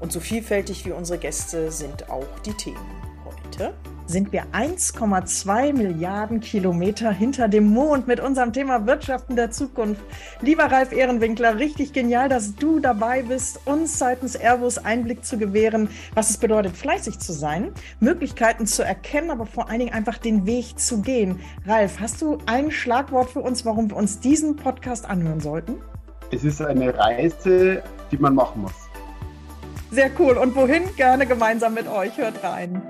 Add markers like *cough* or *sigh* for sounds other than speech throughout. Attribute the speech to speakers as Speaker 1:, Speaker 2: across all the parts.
Speaker 1: Und so vielfältig wie unsere Gäste sind auch die Themen. Heute sind wir 1,2 Milliarden Kilometer hinter dem Mond mit unserem Thema Wirtschaften der Zukunft. Lieber Ralf Ehrenwinkler, richtig genial, dass du dabei bist, uns seitens Airbus Einblick zu gewähren, was es bedeutet, fleißig zu sein, Möglichkeiten zu erkennen, aber vor allen Dingen einfach den Weg zu gehen. Ralf, hast du ein Schlagwort für uns, warum wir uns diesen Podcast anhören sollten?
Speaker 2: Es ist eine Reise, die man machen muss.
Speaker 1: Sehr cool. Und wohin? Gerne gemeinsam mit euch. Hört rein.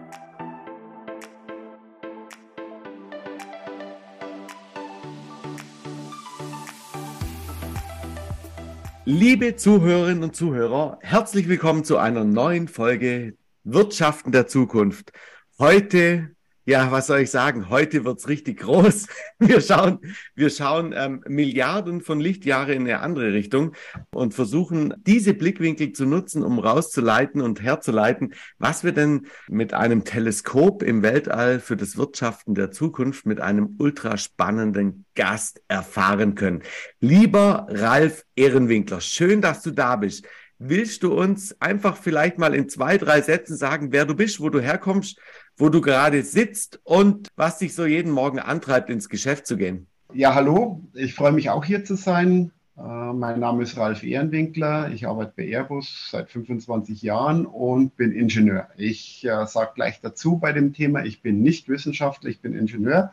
Speaker 3: Liebe Zuhörerinnen und Zuhörer, herzlich willkommen zu einer neuen Folge Wirtschaften der Zukunft. Heute ja, was soll ich sagen? Heute wird's richtig groß. *laughs* Wir schauen, wir schauen ähm, Milliarden von Lichtjahre in eine andere Richtung und versuchen, diese Blickwinkel zu nutzen, um rauszuleiten und herzuleiten, was wir denn mit einem Teleskop im Weltall für das Wirtschaften der Zukunft mit einem ultra spannenden Gast erfahren können. Lieber Ralf Ehrenwinkler, schön, dass du da bist. Willst du uns einfach vielleicht mal in zwei, drei Sätzen sagen, wer du bist, wo du herkommst wo du gerade sitzt und was dich so jeden Morgen antreibt, ins Geschäft zu gehen.
Speaker 2: Ja, hallo, ich freue mich auch hier zu sein. Äh, mein Name ist Ralf Ehrenwinkler. Ich arbeite bei Airbus seit 25 Jahren und bin Ingenieur. Ich äh, sage gleich dazu bei dem Thema, ich bin nicht Wissenschaftler, ich bin Ingenieur.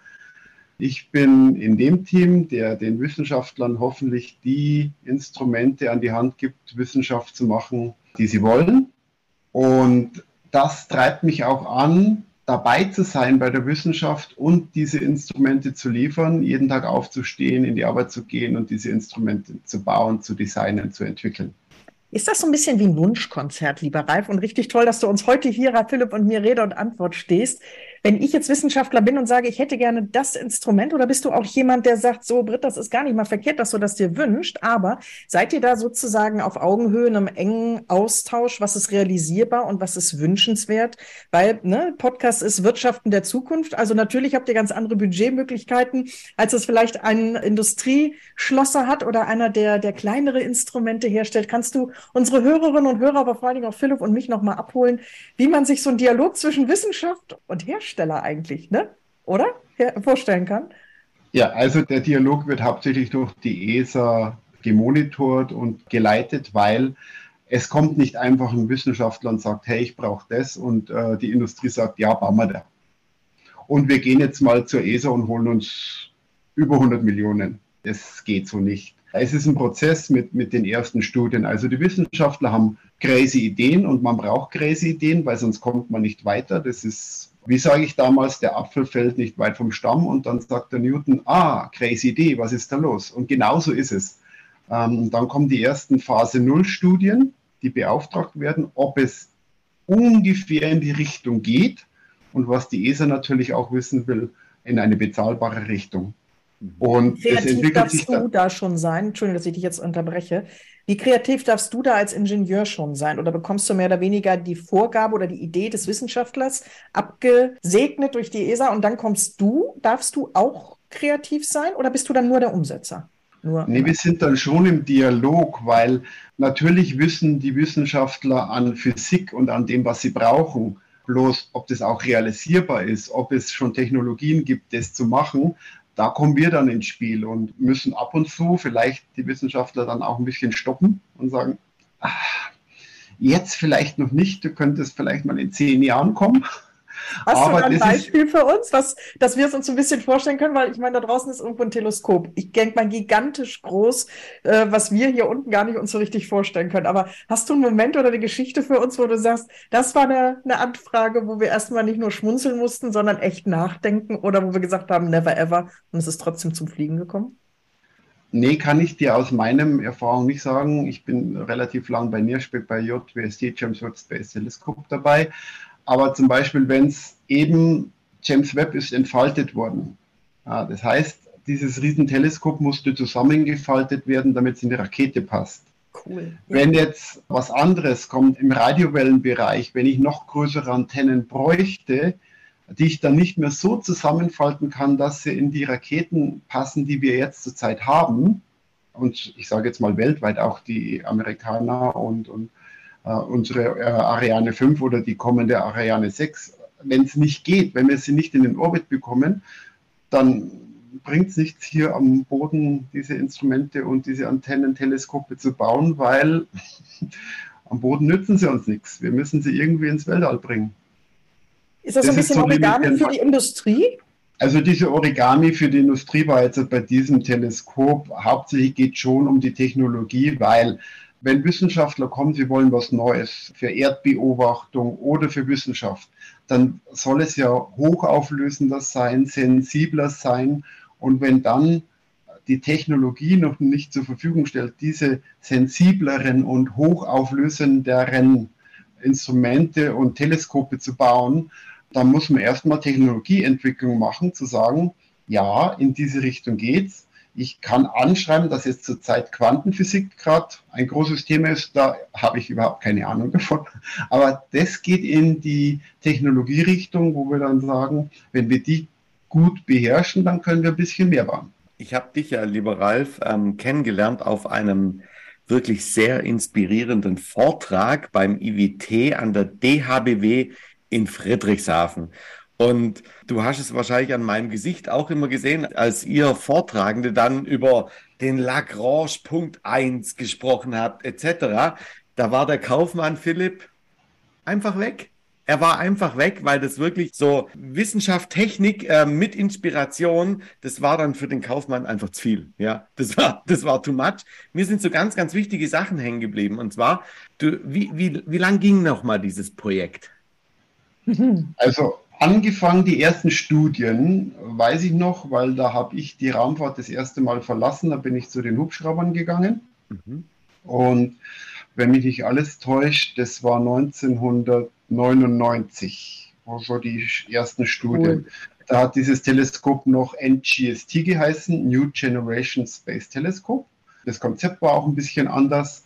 Speaker 2: Ich bin in dem Team, der den Wissenschaftlern hoffentlich die Instrumente an die Hand gibt, Wissenschaft zu machen, die sie wollen. Und das treibt mich auch an, dabei zu sein bei der Wissenschaft und diese Instrumente zu liefern, jeden Tag aufzustehen, in die Arbeit zu gehen und diese Instrumente zu bauen, zu designen, zu entwickeln.
Speaker 1: Ist das so ein bisschen wie ein Wunschkonzert, lieber Ralf? Und richtig toll, dass du uns heute hier, Philipp, und mir Rede und Antwort stehst. Wenn ich jetzt Wissenschaftler bin und sage, ich hätte gerne das Instrument, oder bist du auch jemand, der sagt, so, Britt, das ist gar nicht mal verkehrt, dass du das dir wünscht, aber seid ihr da sozusagen auf Augenhöhe in einem engen Austausch, was ist realisierbar und was ist wünschenswert? Weil, ne, Podcast ist Wirtschaften der Zukunft, also natürlich habt ihr ganz andere Budgetmöglichkeiten, als es vielleicht ein Industrieschlosser hat oder einer, der, der kleinere Instrumente herstellt. Kannst du unsere Hörerinnen und Hörer, aber vor allen Dingen auch Philipp und mich nochmal abholen, wie man sich so einen Dialog zwischen Wissenschaft und Herstellung Hersteller eigentlich, ne? Oder? vorstellen kann?
Speaker 2: Ja, also der Dialog wird hauptsächlich durch die ESA gemonitort und geleitet, weil es kommt nicht einfach ein Wissenschaftler und sagt, hey, ich brauche das und äh, die Industrie sagt, ja, bauen wir da. Und wir gehen jetzt mal zur ESA und holen uns über 100 Millionen. Das geht so nicht. Es ist ein Prozess mit, mit den ersten Studien. Also die Wissenschaftler haben crazy Ideen und man braucht crazy Ideen, weil sonst kommt man nicht weiter. Das ist wie sage ich damals, der Apfel fällt nicht weit vom Stamm und dann sagt der Newton, ah, crazy Idee, was ist da los? Und genauso ist es. Ähm, dann kommen die ersten Phase Null Studien, die beauftragt werden, ob es ungefähr in die Richtung geht und was die ESA natürlich auch wissen will, in eine bezahlbare Richtung.
Speaker 1: Und Kreativ darfst du da schon sein. Entschuldigung, dass ich dich jetzt unterbreche. Wie kreativ darfst du da als Ingenieur schon sein? Oder bekommst du mehr oder weniger die Vorgabe oder die Idee des Wissenschaftlers abgesegnet durch die ESA und dann kommst du? Darfst du auch kreativ sein oder bist du dann nur der Umsetzer?
Speaker 2: Nur nee, wir sind dann schon im Dialog, weil natürlich wissen die Wissenschaftler an Physik und an dem, was sie brauchen. Bloß, ob das auch realisierbar ist, ob es schon Technologien gibt, das zu machen, da kommen wir dann ins Spiel und müssen ab und zu vielleicht die Wissenschaftler dann auch ein bisschen stoppen und sagen, ach, jetzt vielleicht noch nicht, du könntest vielleicht mal in zehn Jahren kommen.
Speaker 1: Hast Aber du ein Beispiel für uns, was, dass wir es uns ein bisschen vorstellen können? Weil ich meine, da draußen ist irgendwo ein Teleskop. Ich denke mal gigantisch groß, äh, was wir hier unten gar nicht uns so richtig vorstellen können. Aber hast du einen Moment oder eine Geschichte für uns, wo du sagst, das war eine, eine Anfrage, wo wir erstmal nicht nur schmunzeln mussten, sondern echt nachdenken oder wo wir gesagt haben, never ever und es ist trotzdem zum Fliegen gekommen?
Speaker 2: Nee, kann ich dir aus meinem Erfahrung nicht sagen. Ich bin relativ lang bei NIRSPEC, bei JWST, James Webb Space Telescope dabei. Aber zum Beispiel, wenn es eben James Webb ist entfaltet worden. Ja, das heißt, dieses Riesenteleskop musste zusammengefaltet werden, damit es in die Rakete passt. Cool. Wenn jetzt was anderes kommt im Radiowellenbereich, wenn ich noch größere Antennen bräuchte, die ich dann nicht mehr so zusammenfalten kann, dass sie in die Raketen passen, die wir jetzt zurzeit haben. Und ich sage jetzt mal weltweit auch die Amerikaner und, und unsere äh, Ariane 5 oder die kommende Ariane 6. Wenn es nicht geht, wenn wir sie nicht in den Orbit bekommen, dann bringt es nichts, hier am Boden diese Instrumente und diese Antennenteleskope zu bauen, weil *laughs* am Boden nützen sie uns nichts. Wir müssen sie irgendwie ins Weltall bringen.
Speaker 1: Ist das, das ein bisschen so Origami für die Industrie?
Speaker 2: Also diese Origami für die Industrie war jetzt bei diesem Teleskop hauptsächlich geht schon um die Technologie, weil wenn Wissenschaftler kommen, sie wollen was Neues für Erdbeobachtung oder für Wissenschaft, dann soll es ja hochauflösender sein, sensibler sein. Und wenn dann die Technologie noch nicht zur Verfügung stellt, diese sensibleren und hochauflösenderen Instrumente und Teleskope zu bauen, dann muss man erstmal Technologieentwicklung machen, zu sagen, ja, in diese Richtung geht's. Ich kann anschreiben, dass jetzt zurzeit Quantenphysik gerade ein großes Thema ist. Da habe ich überhaupt keine Ahnung davon. Aber das geht in die Technologierichtung, wo wir dann sagen, wenn wir die gut beherrschen, dann können wir ein bisschen mehr bauen.
Speaker 3: Ich habe dich ja, lieber Ralf, ähm, kennengelernt auf einem wirklich sehr inspirierenden Vortrag beim IWT an der DHBW in Friedrichshafen. Und du hast es wahrscheinlich an meinem Gesicht auch immer gesehen, als ihr Vortragende dann über den Lagrange Punkt 1 gesprochen habt, etc. Da war der Kaufmann Philipp einfach weg. Er war einfach weg, weil das wirklich so Wissenschaft, Technik äh, mit Inspiration, das war dann für den Kaufmann einfach zu viel. Ja, das war, das war too much. Mir sind so ganz, ganz wichtige Sachen hängen geblieben. Und zwar, du, wie, wie, wie lang ging noch mal dieses Projekt?
Speaker 2: Also angefangen die ersten Studien, weiß ich noch, weil da habe ich die Raumfahrt das erste Mal verlassen, da bin ich zu den Hubschraubern gegangen. Mhm. Und wenn mich nicht alles täuscht, das war 1999, also die ersten Studien. Cool. Da hat dieses Teleskop noch NGST geheißen, New Generation Space Telescope. Das Konzept war auch ein bisschen anders.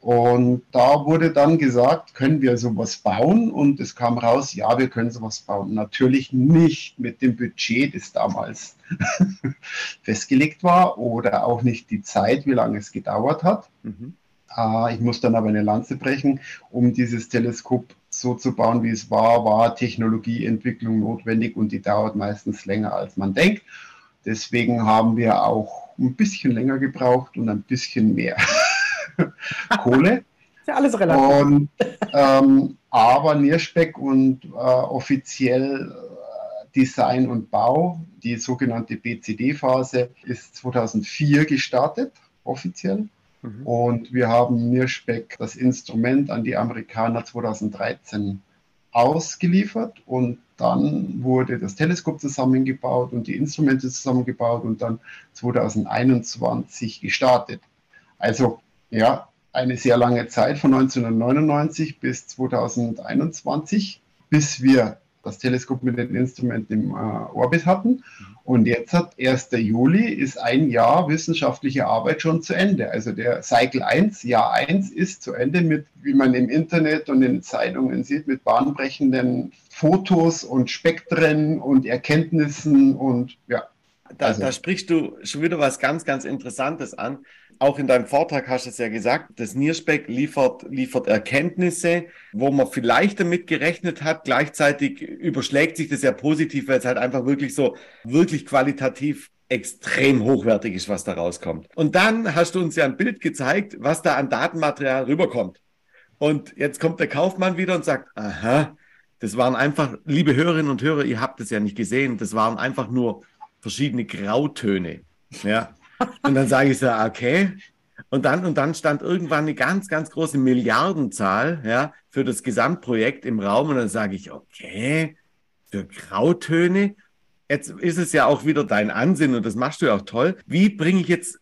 Speaker 2: Und da wurde dann gesagt, können wir sowas bauen? Und es kam raus, ja, wir können sowas bauen. Natürlich nicht mit dem Budget, das damals *laughs* festgelegt war oder auch nicht die Zeit, wie lange es gedauert hat. Mhm. Äh, ich muss dann aber eine Lanze brechen, um dieses Teleskop so zu bauen, wie es war, war Technologieentwicklung notwendig und die dauert meistens länger, als man denkt. Deswegen haben wir auch ein bisschen länger gebraucht und ein bisschen mehr. *laughs* *laughs* Kohle.
Speaker 1: Ist ja alles relativ.
Speaker 2: Und, ähm, aber Nierspeck und äh, offiziell äh, Design und Bau, die sogenannte BCD-Phase, ist 2004 gestartet, offiziell. Mhm. Und wir haben Nierspeck das Instrument an die Amerikaner 2013 ausgeliefert und dann wurde das Teleskop zusammengebaut und die Instrumente zusammengebaut und dann 2021 gestartet. Also ja, eine sehr lange Zeit von 1999 bis 2021, bis wir das Teleskop mit den Instrumenten im äh, Orbit hatten. Und jetzt hat 1. Juli ist ein Jahr wissenschaftliche Arbeit schon zu Ende. Also der Cycle 1, Jahr 1 ist zu Ende mit, wie man im Internet und in Zeitungen sieht, mit bahnbrechenden Fotos und Spektren und Erkenntnissen und ja.
Speaker 3: Da, also. da sprichst du schon wieder was ganz, ganz Interessantes an auch in deinem Vortrag hast du es ja gesagt, das Nierspeck liefert, liefert Erkenntnisse, wo man vielleicht damit gerechnet hat. Gleichzeitig überschlägt sich das ja positiv, weil es halt einfach wirklich so, wirklich qualitativ extrem hochwertig ist, was da rauskommt. Und dann hast du uns ja ein Bild gezeigt, was da an Datenmaterial rüberkommt. Und jetzt kommt der Kaufmann wieder und sagt, aha, das waren einfach, liebe Hörerinnen und Hörer, ihr habt es ja nicht gesehen, das waren einfach nur verschiedene Grautöne. Ja, und dann sage ich so, okay. Und dann, und dann stand irgendwann eine ganz, ganz große Milliardenzahl ja, für das Gesamtprojekt im Raum. Und dann sage ich, okay, für Grautöne. Jetzt ist es ja auch wieder dein Ansinn und das machst du ja auch toll. Wie bringe ich jetzt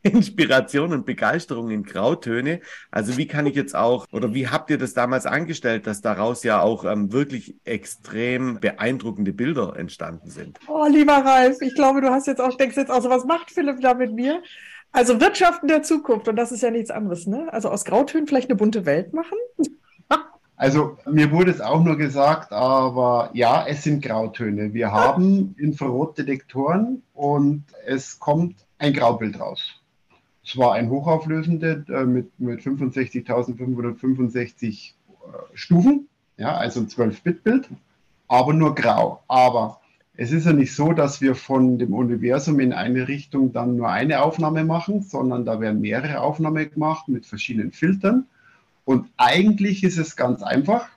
Speaker 3: *laughs* Inspiration und Begeisterung in Grautöne. Also wie kann ich jetzt auch, oder wie habt ihr das damals angestellt, dass daraus ja auch ähm, wirklich extrem beeindruckende Bilder entstanden sind?
Speaker 1: Oh, lieber Ralf, ich glaube, du hast jetzt auch, denkst jetzt auch so, was macht Philipp da mit mir? Also Wirtschaften der Zukunft, und das ist ja nichts anderes, ne? Also aus Grautönen vielleicht eine bunte Welt machen? *laughs*
Speaker 2: Also mir wurde es auch nur gesagt, aber ja, es sind Grautöne. Wir haben Infrarotdetektoren und es kommt ein Graubild raus. Es war ein hochauflösender äh, mit, mit 65.565 äh, Stufen, ja, also ein 12-Bit-Bild, aber nur grau. Aber es ist ja nicht so, dass wir von dem Universum in eine Richtung dann nur eine Aufnahme machen, sondern da werden mehrere Aufnahmen gemacht mit verschiedenen Filtern. Und eigentlich ist es ganz einfach,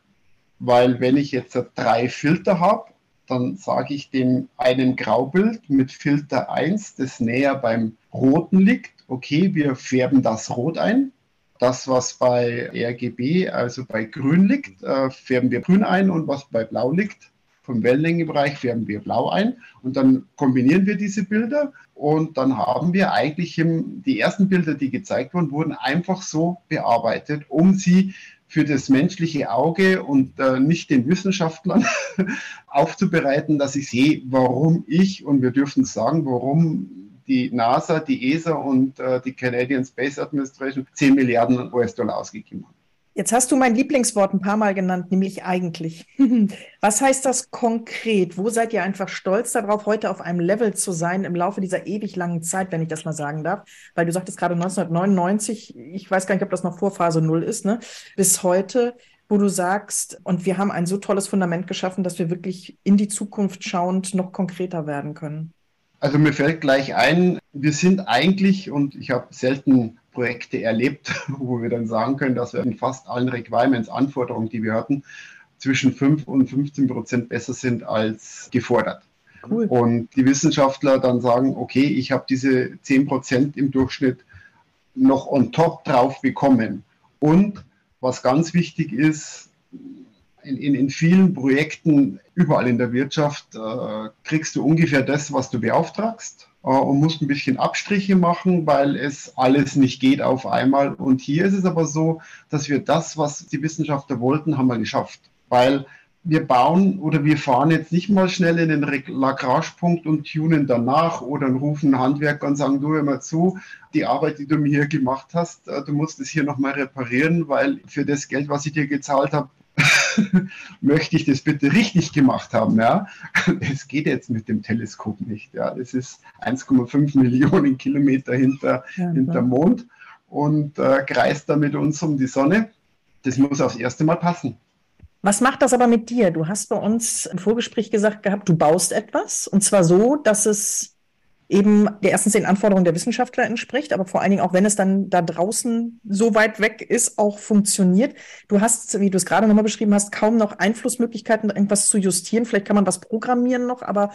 Speaker 2: weil wenn ich jetzt drei Filter habe, dann sage ich dem einen Graubild mit Filter 1, das näher beim roten liegt, okay, wir färben das rot ein. Das, was bei RGB, also bei grün liegt, äh, färben wir grün ein und was bei blau liegt, vom Wellenlängebereich färben wir blau ein und dann kombinieren wir diese Bilder und dann haben wir eigentlich im, die ersten Bilder, die gezeigt wurden, wurden einfach so bearbeitet, um sie für das menschliche Auge und äh, nicht den Wissenschaftlern *laughs* aufzubereiten, dass ich sehe, warum ich, und wir dürfen sagen, warum die NASA, die ESA und äh, die Canadian Space Administration 10 Milliarden US-Dollar ausgegeben haben.
Speaker 1: Jetzt hast du mein Lieblingswort ein paar Mal genannt, nämlich eigentlich. *laughs* Was heißt das konkret? Wo seid ihr einfach stolz darauf, heute auf einem Level zu sein im Laufe dieser ewig langen Zeit, wenn ich das mal sagen darf? Weil du sagtest gerade 1999, ich weiß gar nicht, ob das noch vor Phase Null ist, ne? bis heute, wo du sagst, und wir haben ein so tolles Fundament geschaffen, dass wir wirklich in die Zukunft schauend noch konkreter werden können.
Speaker 2: Also mir fällt gleich ein, wir sind eigentlich, und ich habe selten Projekte erlebt, *laughs* wo wir dann sagen können, dass wir in fast allen Requirements, Anforderungen, die wir hatten, zwischen 5 und 15 Prozent besser sind als gefordert. Cool. Und die Wissenschaftler dann sagen, okay, ich habe diese 10 Prozent im Durchschnitt noch on top drauf bekommen. Und was ganz wichtig ist, in, in, in vielen Projekten überall in der Wirtschaft äh, kriegst du ungefähr das, was du beauftragst äh, und musst ein bisschen Abstriche machen, weil es alles nicht geht auf einmal. Und hier ist es aber so, dass wir das, was die Wissenschaftler wollten, haben wir geschafft. Weil wir bauen oder wir fahren jetzt nicht mal schnell in den Lagrange-Punkt und tunen danach oder rufen Handwerker und sagen, du hör mal zu, die Arbeit, die du mir hier gemacht hast, äh, du musst es hier nochmal reparieren, weil für das Geld, was ich dir gezahlt habe, *laughs* möchte ich das bitte richtig gemacht haben. Ja? *laughs* Es geht jetzt mit dem Teleskop nicht. Ja? Das ist 1,5 Millionen Kilometer hinter, ja, hinter Mond und äh, kreist da mit uns um die Sonne. Das muss aufs erste Mal passen.
Speaker 1: Was macht das aber mit dir? Du hast bei uns im Vorgespräch gesagt gehabt, du baust etwas und zwar so, dass es eben der erstens den Anforderungen der Wissenschaftler entspricht, aber vor allen Dingen auch, wenn es dann da draußen so weit weg ist, auch funktioniert. Du hast, wie du es gerade nochmal beschrieben hast, kaum noch Einflussmöglichkeiten, irgendwas zu justieren. Vielleicht kann man was programmieren noch, aber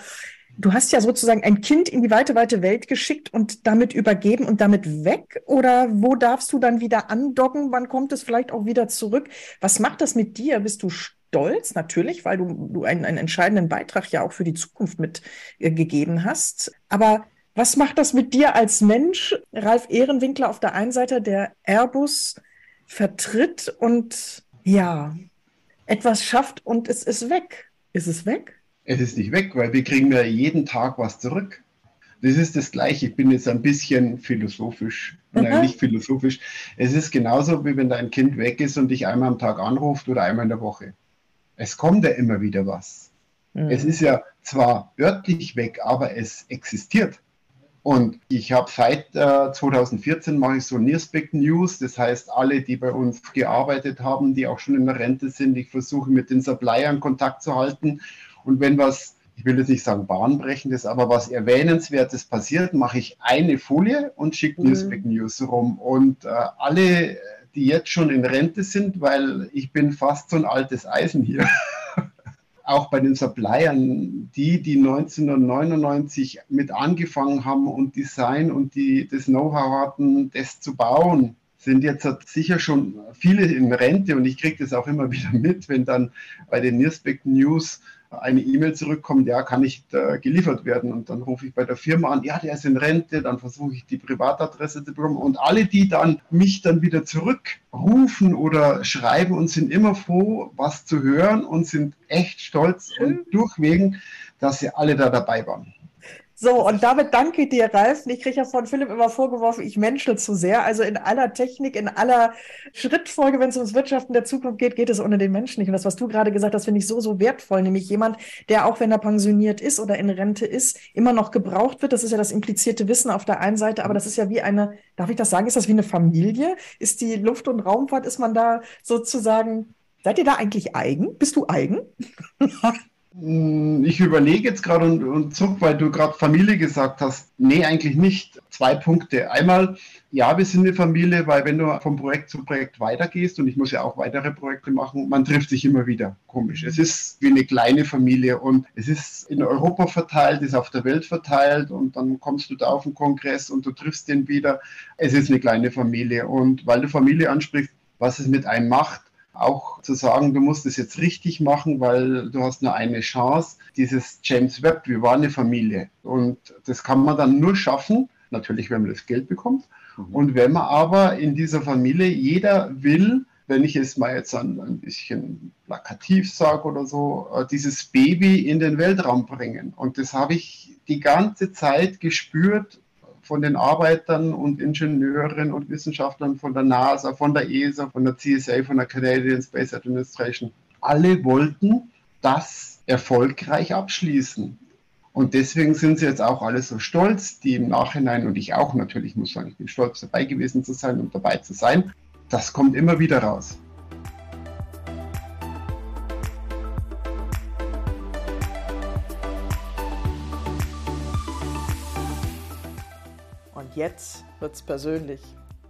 Speaker 1: du hast ja sozusagen ein Kind in die weite, weite Welt geschickt und damit übergeben und damit weg? Oder wo darfst du dann wieder andocken? Wann kommt es vielleicht auch wieder zurück? Was macht das mit dir? Bist du stolz, natürlich, weil du, du einen, einen entscheidenden Beitrag ja auch für die Zukunft mitgegeben äh, hast. Aber was macht das mit dir als Mensch, Ralf Ehrenwinkler auf der einen Seite, der Airbus vertritt und ja, etwas schafft und es ist weg? Ist es weg?
Speaker 2: Es ist nicht weg, weil wir kriegen ja jeden Tag was zurück. Das ist das Gleiche. Ich bin jetzt ein bisschen philosophisch. Nein, nicht philosophisch. Es ist genauso, wie wenn dein Kind weg ist und dich einmal am Tag anruft oder einmal in der Woche es kommt ja immer wieder was. Mhm. Es ist ja zwar örtlich weg, aber es existiert. Und ich habe seit äh, 2014 mache ich so Nearspec News, das heißt alle, die bei uns gearbeitet haben, die auch schon in der Rente sind, ich versuche mit den Suppliern Kontakt zu halten. Und wenn was, ich will jetzt nicht sagen bahnbrechendes, aber was erwähnenswertes passiert, mache ich eine Folie und schicke mhm. Nearspec News rum. Und äh, alle die jetzt schon in Rente sind, weil ich bin fast so ein altes Eisen hier. *laughs* Auch bei den Suppliern, die, die 1999 mit angefangen haben und Design und die das Know-how hatten, das zu bauen, sind jetzt sicher schon viele in Rente und ich kriege das auch immer *laughs* wieder mit, wenn dann bei den Nierspec News eine E-Mail zurückkommt, ja, kann nicht äh, geliefert werden. Und dann rufe ich bei der Firma an, ja, der ist in Rente, dann versuche ich die Privatadresse zu bekommen. Und alle, die dann mich dann wieder zurückrufen oder schreiben und sind immer froh, was zu hören und sind echt stolz und durchwegen, dass sie alle da dabei waren.
Speaker 1: So, und damit danke dir, Ralf. Ich kriege ja von Philipp immer vorgeworfen, ich menschel zu sehr. Also in aller Technik, in aller Schrittfolge, wenn es ums Wirtschaften der Zukunft geht, geht es ohne den Menschen nicht. Und das, was du gerade gesagt hast, finde ich so, so wertvoll. Nämlich jemand, der auch wenn er pensioniert ist oder in Rente ist, immer noch gebraucht wird. Das ist ja das implizierte Wissen auf der einen Seite, aber das ist ja wie eine, darf ich das sagen, ist das wie eine Familie? Ist die Luft- und Raumfahrt, ist man da sozusagen, seid ihr da eigentlich eigen? Bist du eigen? *laughs*
Speaker 2: Hm, ich überlege jetzt gerade und, und zurück, weil du gerade Familie gesagt hast. Nee, eigentlich nicht. Zwei Punkte. Einmal, ja, wir sind eine Familie, weil wenn du vom Projekt zu Projekt weitergehst, und ich muss ja auch weitere Projekte machen, man trifft sich immer wieder. Komisch. Es ist wie eine kleine Familie und es ist in Europa verteilt, ist auf der Welt verteilt und dann kommst du da auf den Kongress und du triffst den wieder. Es ist eine kleine Familie und weil du Familie ansprichst, was es mit einem macht, auch zu sagen, du musst es jetzt richtig machen, weil du hast nur eine Chance. Dieses James Webb, wir waren eine Familie. Und das kann man dann nur schaffen, natürlich, wenn man das Geld bekommt. Mhm. Und wenn man aber in dieser Familie, jeder will, wenn ich es mal jetzt ein, ein bisschen plakativ sage oder so, äh, dieses Baby in den Weltraum bringen. Und das habe ich die ganze Zeit gespürt von den Arbeitern und Ingenieuren und Wissenschaftlern von der NASA, von der ESA, von der CSA, von der Canadian Space Administration. Alle wollten das erfolgreich abschließen. Und deswegen sind sie jetzt auch alle so stolz, die im Nachhinein, und ich auch natürlich, muss sagen, ich bin stolz dabei gewesen zu sein und dabei zu sein. Das kommt immer wieder raus.
Speaker 1: Jetzt wird's persönlich.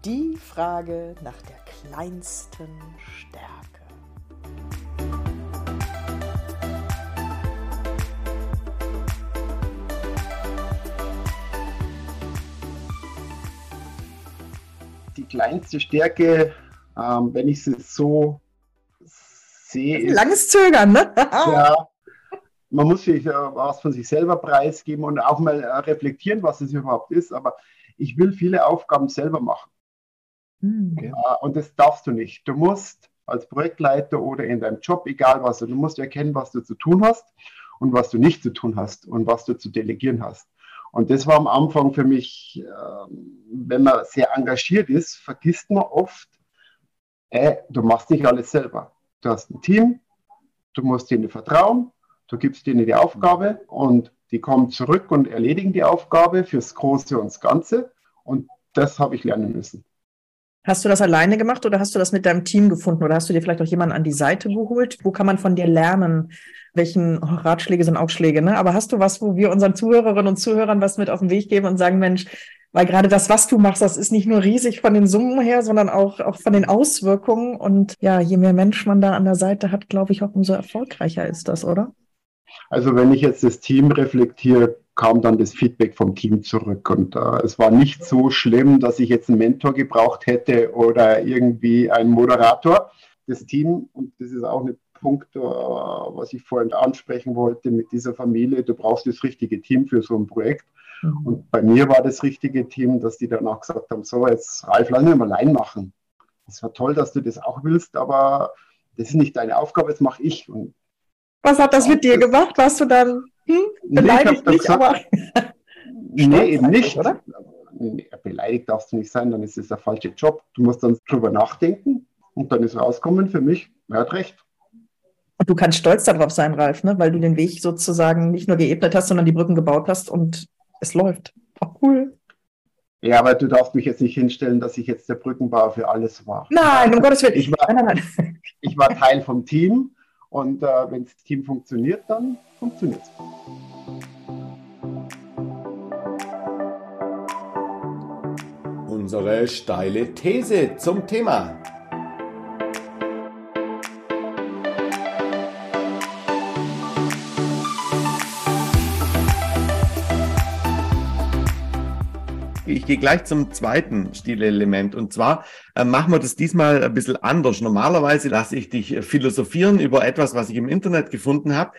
Speaker 1: Die Frage nach der kleinsten Stärke.
Speaker 2: Die kleinste Stärke, ähm, wenn ich sie so sehe.
Speaker 1: Langes Zögern, ne? *laughs*
Speaker 2: ja, man muss sich äh, was von sich selber preisgeben und auch mal äh, reflektieren, was es überhaupt ist. Aber ich will viele Aufgaben selber machen. Mhm. Und das darfst du nicht. Du musst als Projektleiter oder in deinem Job, egal was, du musst erkennen, was du zu tun hast und was du nicht zu tun hast und was du zu delegieren hast. Und das war am Anfang für mich, ähm, wenn man sehr engagiert ist, vergisst man oft, äh, du machst nicht alles selber. Du hast ein Team, du musst ihnen vertrauen, du gibst ihnen die Aufgabe und die kommen zurück und erledigen die Aufgabe fürs Große und das Ganze. Und das habe ich lernen müssen.
Speaker 1: Hast du das alleine gemacht oder hast du das mit deinem Team gefunden oder hast du dir vielleicht auch jemanden an die Seite geholt? Wo kann man von dir lernen? Welchen oh, Ratschläge sind Aufschläge? Ne? Aber hast du was, wo wir unseren Zuhörerinnen und Zuhörern was mit auf den Weg geben und sagen, Mensch, weil gerade das, was du machst, das ist nicht nur riesig von den Summen her, sondern auch, auch von den Auswirkungen. Und ja, je mehr Mensch man da an der Seite hat, glaube ich, auch umso erfolgreicher ist das, oder?
Speaker 2: Also wenn ich jetzt das Team reflektiere, kam dann das Feedback vom Team zurück. Und äh, es war nicht so schlimm, dass ich jetzt einen Mentor gebraucht hätte oder irgendwie einen Moderator. Das Team, und das ist auch ein Punkt, äh, was ich vorhin ansprechen wollte mit dieser Familie, du brauchst das richtige Team für so ein Projekt. Mhm. Und bei mir war das richtige Team, dass die danach gesagt haben, so, jetzt Ralf, lass mich mal allein machen. Es war toll, dass du das auch willst, aber das ist nicht deine Aufgabe, das mache ich. Und
Speaker 1: was hat das mit dir gemacht? Warst du dann hm, beleidigt *laughs* nee, nicht, aber.
Speaker 2: nee, eben nicht. Oder? Beleidigt darfst du nicht sein, dann ist es der falsche Job. Du musst dann drüber nachdenken und dann ist rauskommen für mich, er hat recht.
Speaker 1: Und du kannst stolz darauf sein, Ralf, ne? weil du den Weg sozusagen nicht nur geebnet hast, sondern die Brücken gebaut hast und es läuft. Auch cool.
Speaker 2: Ja, aber du darfst mich jetzt nicht hinstellen, dass ich jetzt der Brückenbauer für alles war.
Speaker 1: Nein, um Gottes Willen.
Speaker 2: Ich war, nein, nein, nein. ich war Teil vom Team und äh, wenn das Team funktioniert, dann funktioniert es.
Speaker 3: Unsere steile These zum Thema. Gehe gleich zum zweiten Stilelement. Und zwar äh, machen wir das diesmal ein bisschen anders. Normalerweise lasse ich dich philosophieren über etwas, was ich im Internet gefunden habe.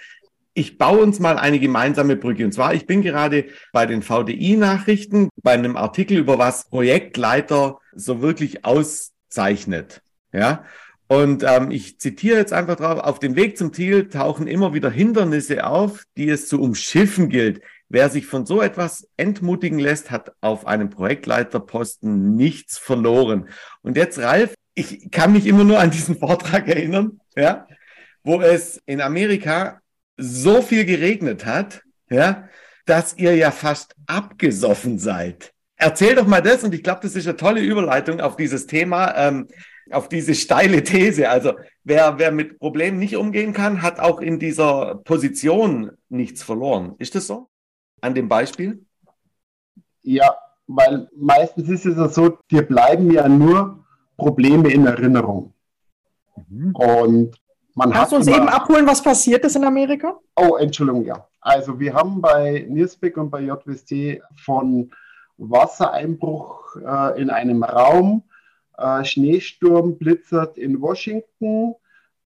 Speaker 3: ich baue uns mal eine gemeinsame Brücke. Und zwar, ich bin gerade bei den VDI-Nachrichten bei einem Artikel über was Projektleiter so wirklich auszeichnet. Ja. Und ähm, ich zitiere jetzt einfach drauf, auf dem Weg zum Ziel tauchen immer wieder Hindernisse auf, die es zu umschiffen gilt. Wer sich von so etwas entmutigen lässt, hat auf einem Projektleiterposten nichts verloren. Und jetzt, Ralf, ich kann mich immer nur an diesen Vortrag erinnern, ja, wo es in Amerika so viel geregnet hat, ja, dass ihr ja fast abgesoffen seid. Erzähl doch mal das und ich glaube, das ist eine tolle Überleitung auf dieses Thema, ähm, auf diese steile These. Also wer, wer mit Problemen nicht umgehen kann, hat auch in dieser Position nichts verloren. Ist das so? An dem Beispiel?
Speaker 2: Ja, weil meistens ist es ja so, dir bleiben ja nur Probleme in Erinnerung. Mhm. Und
Speaker 1: man Kannst du uns eben abholen, was passiert ist in Amerika?
Speaker 2: Oh, Entschuldigung, ja. Also wir haben bei Niersbeck und bei JWST von Wassereinbruch äh, in einem Raum, äh, Schneesturm blitzert in Washington,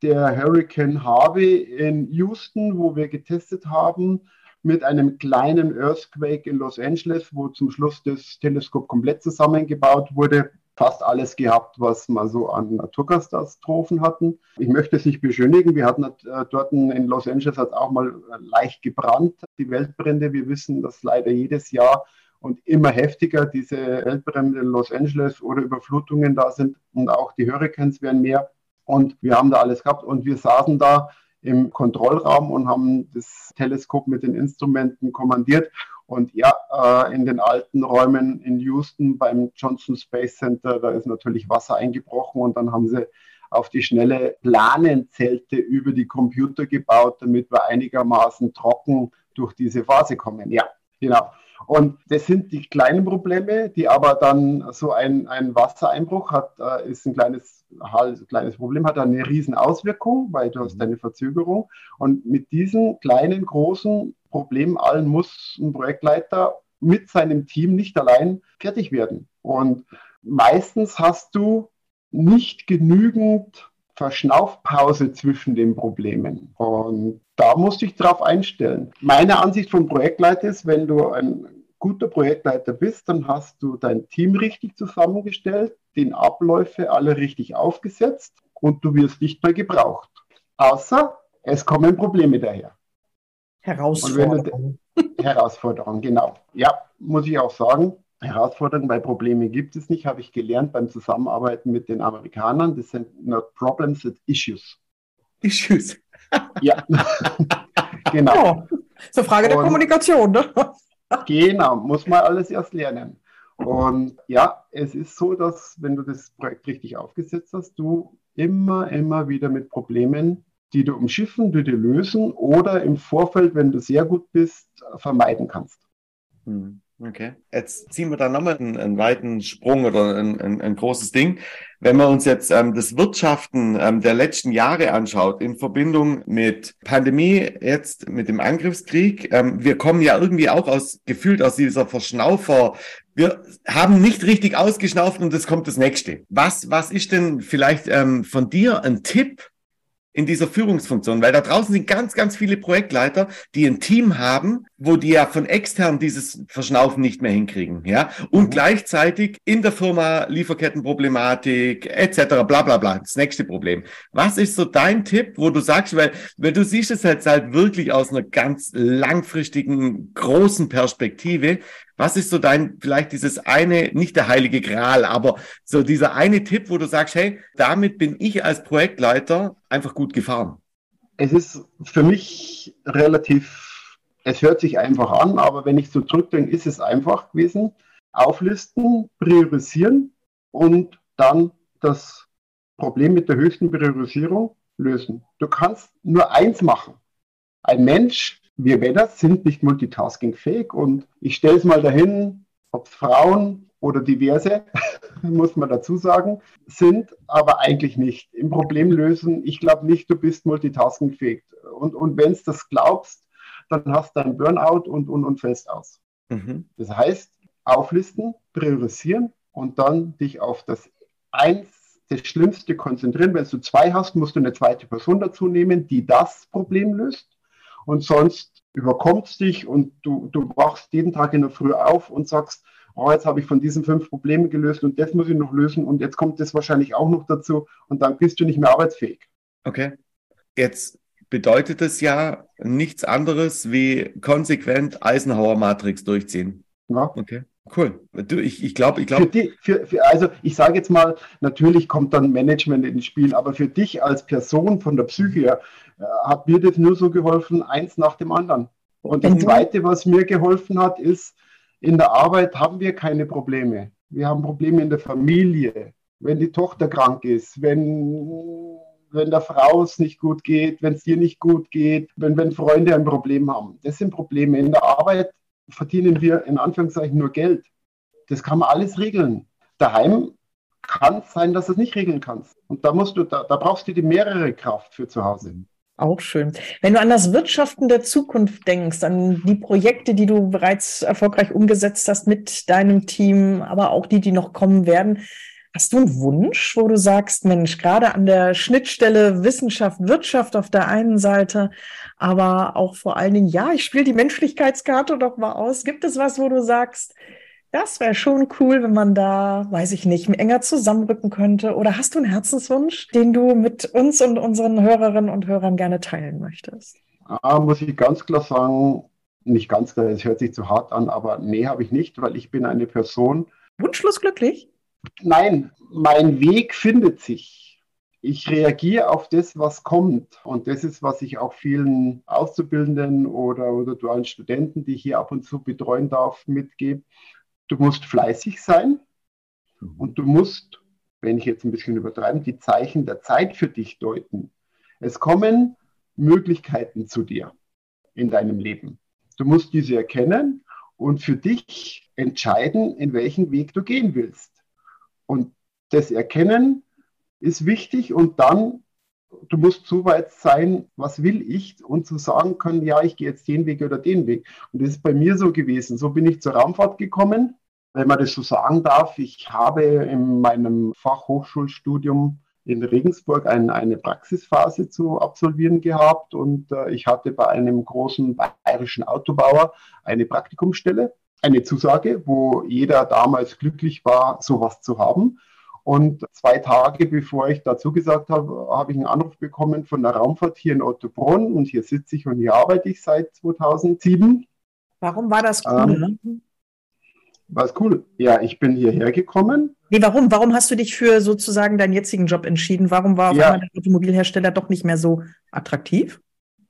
Speaker 2: der Hurricane Harvey in Houston, wo wir getestet haben, mit einem kleinen Earthquake in Los Angeles, wo zum Schluss das Teleskop komplett zusammengebaut wurde fast alles gehabt, was wir so an Naturkatastrophen hatten. Ich möchte es nicht beschönigen. Wir hatten äh, dort in Los Angeles hat auch mal leicht gebrannt, die Weltbrände. Wir wissen, dass leider jedes Jahr und immer heftiger diese Weltbrände in Los Angeles oder Überflutungen da sind und auch die Hurricanes werden mehr. Und wir haben da alles gehabt und wir saßen da im Kontrollraum und haben das Teleskop mit den Instrumenten kommandiert und ja, äh, in den alten Räumen in Houston beim Johnson Space Center, da ist natürlich Wasser eingebrochen und dann haben sie auf die schnelle Planenzelte über die Computer gebaut, damit wir einigermaßen trocken durch diese Phase kommen. Ja, genau. Und das sind die kleinen Probleme, die aber dann so ein, ein Wassereinbruch hat, äh, ist ein kleines, kleines Problem, hat eine riesen Auswirkung, weil du hast mhm. eine Verzögerung. Und mit diesen kleinen, großen Problem allen muss ein Projektleiter mit seinem Team nicht allein fertig werden. Und meistens hast du nicht genügend Verschnaufpause zwischen den Problemen. Und da musst du dich drauf einstellen. Meine Ansicht vom Projektleiter ist, wenn du ein guter Projektleiter bist, dann hast du dein Team richtig zusammengestellt, den Abläufe alle richtig aufgesetzt und du wirst nicht mehr gebraucht. Außer es kommen Probleme daher.
Speaker 1: Herausforderung.
Speaker 2: Herausforderung, *laughs* genau. Ja, muss ich auch sagen. Herausforderungen bei Problemen gibt es nicht, habe ich gelernt beim Zusammenarbeiten mit den Amerikanern. Das sind not problems, it's issues.
Speaker 3: Issues.
Speaker 2: ja, *laughs* genau.
Speaker 1: Oh, so Frage der Kommunikation, ne? *laughs*
Speaker 2: genau, muss man alles erst lernen. Und ja, es ist so, dass wenn du das Projekt richtig aufgesetzt hast, du immer, immer wieder mit Problemen die du umschiffen, die du lösen oder im Vorfeld, wenn du sehr gut bist, vermeiden kannst.
Speaker 3: Hm, okay. Jetzt ziehen wir da nochmal einen, einen weiten Sprung oder ein, ein, ein, großes Ding. Wenn man uns jetzt ähm, das Wirtschaften ähm, der letzten Jahre anschaut, in Verbindung mit Pandemie, jetzt mit dem Angriffskrieg, ähm, wir kommen ja irgendwie auch aus, gefühlt aus dieser Verschnaufer, wir haben nicht richtig ausgeschnauft und es kommt das nächste. Was, was ist denn vielleicht ähm, von dir ein Tipp, in dieser Führungsfunktion, weil da draußen sind ganz, ganz viele Projektleiter, die ein Team haben, wo die ja von extern dieses Verschnaufen nicht mehr hinkriegen, ja, und mhm. gleichzeitig in der Firma Lieferkettenproblematik etc. bla bla bla, das nächste Problem. Was ist so dein Tipp, wo du sagst, weil, weil du siehst es jetzt halt wirklich aus einer ganz langfristigen, großen Perspektive, was ist so dein, vielleicht dieses eine, nicht der heilige Gral, aber so dieser eine Tipp, wo du sagst, hey, damit bin ich als Projektleiter einfach gut gefahren?
Speaker 2: Es ist für mich relativ, es hört sich einfach an, aber wenn ich so zurückdenke, ist es einfach gewesen. Auflisten, priorisieren und dann das Problem mit der höchsten Priorisierung lösen. Du kannst nur eins machen. Ein Mensch wir Männer sind nicht multitaskingfähig und ich stelle es mal dahin, ob es Frauen oder diverse, *laughs* muss man dazu sagen, sind, aber eigentlich nicht. Im Problem lösen, ich glaube nicht, du bist multitaskingfähig. Und, und wenn du das glaubst, dann hast du ein Burnout und, und, und fällst aus. Mhm. Das heißt, auflisten, priorisieren und dann dich auf das eins, das Schlimmste konzentrieren. Wenn du zwei hast, musst du eine zweite Person dazu nehmen, die das Problem löst und sonst überkommt es dich und du, du wachst jeden Tag in der Früh auf und sagst, oh, jetzt habe ich von diesen fünf Problemen gelöst und das muss ich noch lösen und jetzt kommt das wahrscheinlich auch noch dazu und dann bist du nicht mehr arbeitsfähig.
Speaker 3: Okay. Jetzt bedeutet es ja nichts anderes wie konsequent Eisenhower Matrix durchziehen.
Speaker 2: Ja.
Speaker 3: Okay. Cool. Du, ich, ich glaube, ich glaube.
Speaker 2: Für, für, für, also ich sage jetzt mal, natürlich kommt dann Management ins Spiel, aber für dich als Person von der Psyche her, äh, hat mir das nur so geholfen, eins nach dem anderen. Und das Zweite, was mir geholfen hat, ist, in der Arbeit haben wir keine Probleme. Wir haben Probleme in der Familie, wenn die Tochter krank ist, wenn, wenn der Frau es nicht gut geht, wenn es dir nicht gut geht, wenn, wenn Freunde ein Problem haben. Das sind Probleme. In der Arbeit verdienen wir in Anführungszeichen nur Geld. Das kann man alles regeln. Daheim kann es sein, dass du es nicht regeln kannst. Und da musst du, da, da brauchst du die mehrere Kraft für zu Hause.
Speaker 1: Auch schön. Wenn du an das Wirtschaften der Zukunft denkst, an die Projekte, die du bereits erfolgreich umgesetzt hast mit deinem Team, aber auch die, die noch kommen werden, hast du einen Wunsch, wo du sagst, Mensch, gerade an der Schnittstelle Wissenschaft, Wirtschaft auf der einen Seite, aber auch vor allen Dingen, ja, ich spiele die Menschlichkeitskarte doch mal aus. Gibt es was, wo du sagst, das wäre schon cool, wenn man da, weiß ich nicht, enger zusammenrücken könnte. Oder hast du einen Herzenswunsch, den du mit uns und unseren Hörerinnen und Hörern gerne teilen möchtest?
Speaker 2: Ah, muss ich ganz klar sagen, nicht ganz klar, es hört sich zu hart an, aber nee, habe ich nicht, weil ich bin eine Person.
Speaker 1: Wunschlos glücklich?
Speaker 2: Nein, mein Weg findet sich. Ich reagiere auf das, was kommt. Und das ist, was ich auch vielen Auszubildenden oder, oder dualen Studenten, die ich hier ab und zu betreuen darf, mitgebe du musst fleißig sein und du musst, wenn ich jetzt ein bisschen übertreibe, die Zeichen der Zeit für dich deuten. Es kommen Möglichkeiten zu dir in deinem Leben. Du musst diese erkennen und für dich entscheiden, in welchen Weg du gehen willst. Und das Erkennen ist wichtig und dann, du musst so weit sein, was will ich und zu sagen können, ja, ich gehe jetzt den Weg oder den Weg. Und das ist bei mir so gewesen. So bin ich zur Raumfahrt gekommen wenn man das so sagen darf, ich habe in meinem Fachhochschulstudium in Regensburg ein, eine Praxisphase zu absolvieren gehabt und äh, ich hatte bei einem großen bayerischen Autobauer eine Praktikumsstelle, eine Zusage, wo jeder damals glücklich war, sowas zu haben. Und zwei Tage bevor ich dazu gesagt habe, habe ich einen Anruf bekommen von der Raumfahrt hier in Ottobrunn und hier sitze ich und hier arbeite ich seit 2007.
Speaker 1: Warum war das cool? Ähm,
Speaker 2: war cool. Ja, ich bin hierher gekommen.
Speaker 1: Nee, warum? Warum hast du dich für sozusagen deinen jetzigen Job entschieden? Warum war ja. der Automobilhersteller doch nicht mehr so attraktiv?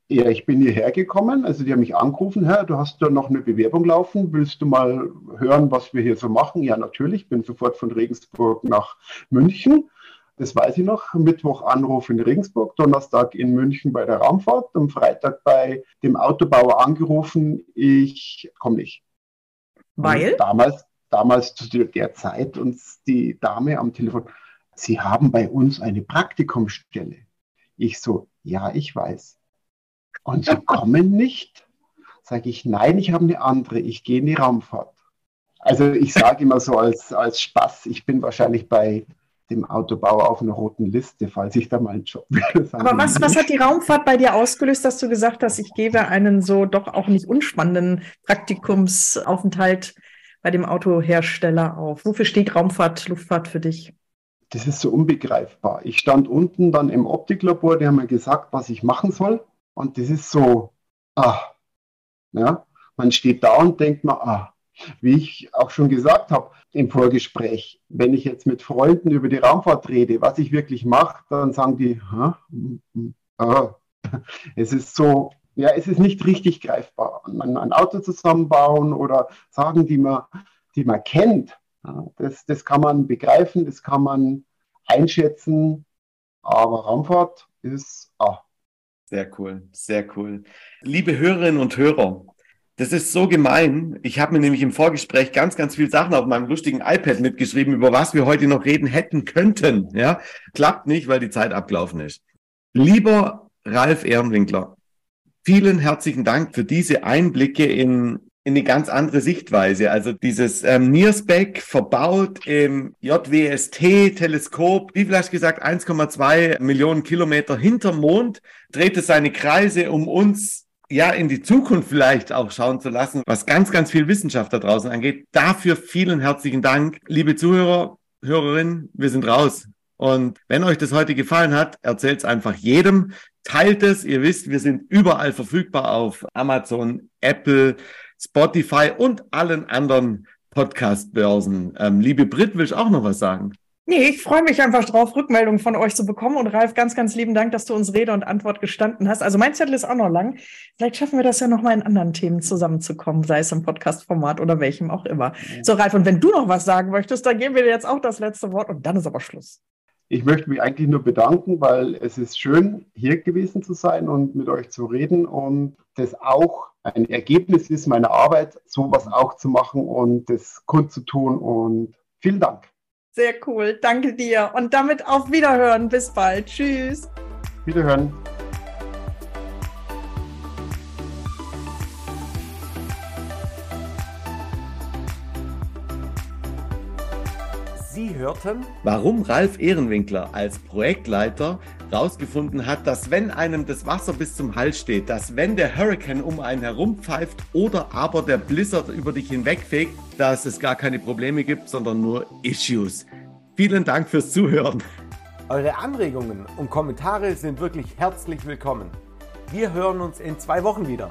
Speaker 2: Ja, ich bin hierher gekommen. Also die haben mich angerufen, Herr, du hast da noch eine Bewerbung laufen. Willst du mal hören, was wir hier so machen? Ja, natürlich. Bin sofort von Regensburg nach München. Das weiß ich noch. Mittwoch Anruf in Regensburg, Donnerstag in München bei der Raumfahrt, am Freitag bei dem Autobauer angerufen, ich komme nicht.
Speaker 1: Weil?
Speaker 2: Und damals, damals zu der Zeit uns die Dame am Telefon, Sie haben bei uns eine Praktikumsstelle. Ich so, ja, ich weiß. Und Sie kommen nicht? Sage ich, nein, ich habe eine andere. Ich gehe in die Raumfahrt. Also ich sage immer so als, als Spaß, ich bin wahrscheinlich bei dem Autobauer auf einer roten Liste, falls ich da mal einen Job
Speaker 1: will. *laughs* Aber was, was hat die Raumfahrt bei dir ausgelöst, dass du gesagt hast, ich gebe einen so doch auch nicht unspannenden Praktikumsaufenthalt bei dem Autohersteller auf? Wofür steht Raumfahrt, Luftfahrt für dich?
Speaker 2: Das ist so unbegreifbar. Ich stand unten dann im Optiklabor, die haben mir gesagt, was ich machen soll. Und das ist so, ah, ja, man steht da und denkt mal, ah, wie ich auch schon gesagt habe im Vorgespräch, wenn ich jetzt mit Freunden über die Raumfahrt rede, was ich wirklich mache, dann sagen die, ah, *laughs* es ist so, ja, es ist nicht richtig greifbar. Ein Auto zusammenbauen oder Sagen, die man, die man kennt, das, das kann man begreifen, das kann man einschätzen, aber Raumfahrt ist, ah.
Speaker 3: Sehr cool, sehr cool. Liebe Hörerinnen und Hörer, das ist so gemein. Ich habe mir nämlich im Vorgespräch ganz, ganz viele Sachen auf meinem lustigen iPad mitgeschrieben, über was wir heute noch reden hätten könnten. Ja, klappt nicht, weil die Zeit abgelaufen ist. Lieber Ralf Ehrenwinkler, vielen herzlichen Dank für diese Einblicke in, in eine ganz andere Sichtweise. Also dieses ähm, NIRSPEC verbaut im JWST-Teleskop, wie vielleicht gesagt, 1,2 Millionen Kilometer hinterm Mond, dreht es seine Kreise um uns ja in die Zukunft vielleicht auch schauen zu lassen, was ganz, ganz viel Wissenschaft da draußen angeht. Dafür vielen herzlichen Dank. Liebe Zuhörer, Hörerinnen, wir sind raus. Und wenn euch das heute gefallen hat, erzählt es einfach jedem. Teilt es. Ihr wisst, wir sind überall verfügbar auf Amazon, Apple, Spotify und allen anderen Podcast-Börsen. Ähm, liebe Brit, willst du auch noch was sagen?
Speaker 1: Nee, ich freue mich einfach drauf, Rückmeldungen von euch zu bekommen. Und Ralf, ganz, ganz lieben Dank, dass du uns Rede und Antwort gestanden hast. Also mein Zettel ist auch noch lang. Vielleicht schaffen wir das ja noch mal in anderen Themen zusammenzukommen, sei es im Podcast-Format oder welchem auch immer. So, Ralf, und wenn du noch was sagen möchtest, dann geben wir dir jetzt auch das letzte Wort und dann ist aber Schluss.
Speaker 2: Ich möchte mich eigentlich nur bedanken, weil es ist schön, hier gewesen zu sein und mit euch zu reden und das auch ein Ergebnis ist meiner Arbeit, sowas auch zu machen und das kundzutun. Und vielen Dank.
Speaker 1: Sehr cool. Danke dir. Und damit auf Wiederhören. Bis bald. Tschüss.
Speaker 2: Wiederhören.
Speaker 3: Sie hörten, warum Ralf Ehrenwinkler als Projektleiter herausgefunden hat, dass wenn einem das Wasser bis zum Hals steht, dass wenn der Hurricane um einen herum pfeift oder aber der Blizzard über dich hinwegfegt, dass es gar keine Probleme gibt, sondern nur Issues. Vielen Dank fürs Zuhören. Eure Anregungen und Kommentare sind wirklich herzlich willkommen. Wir hören uns in zwei Wochen wieder.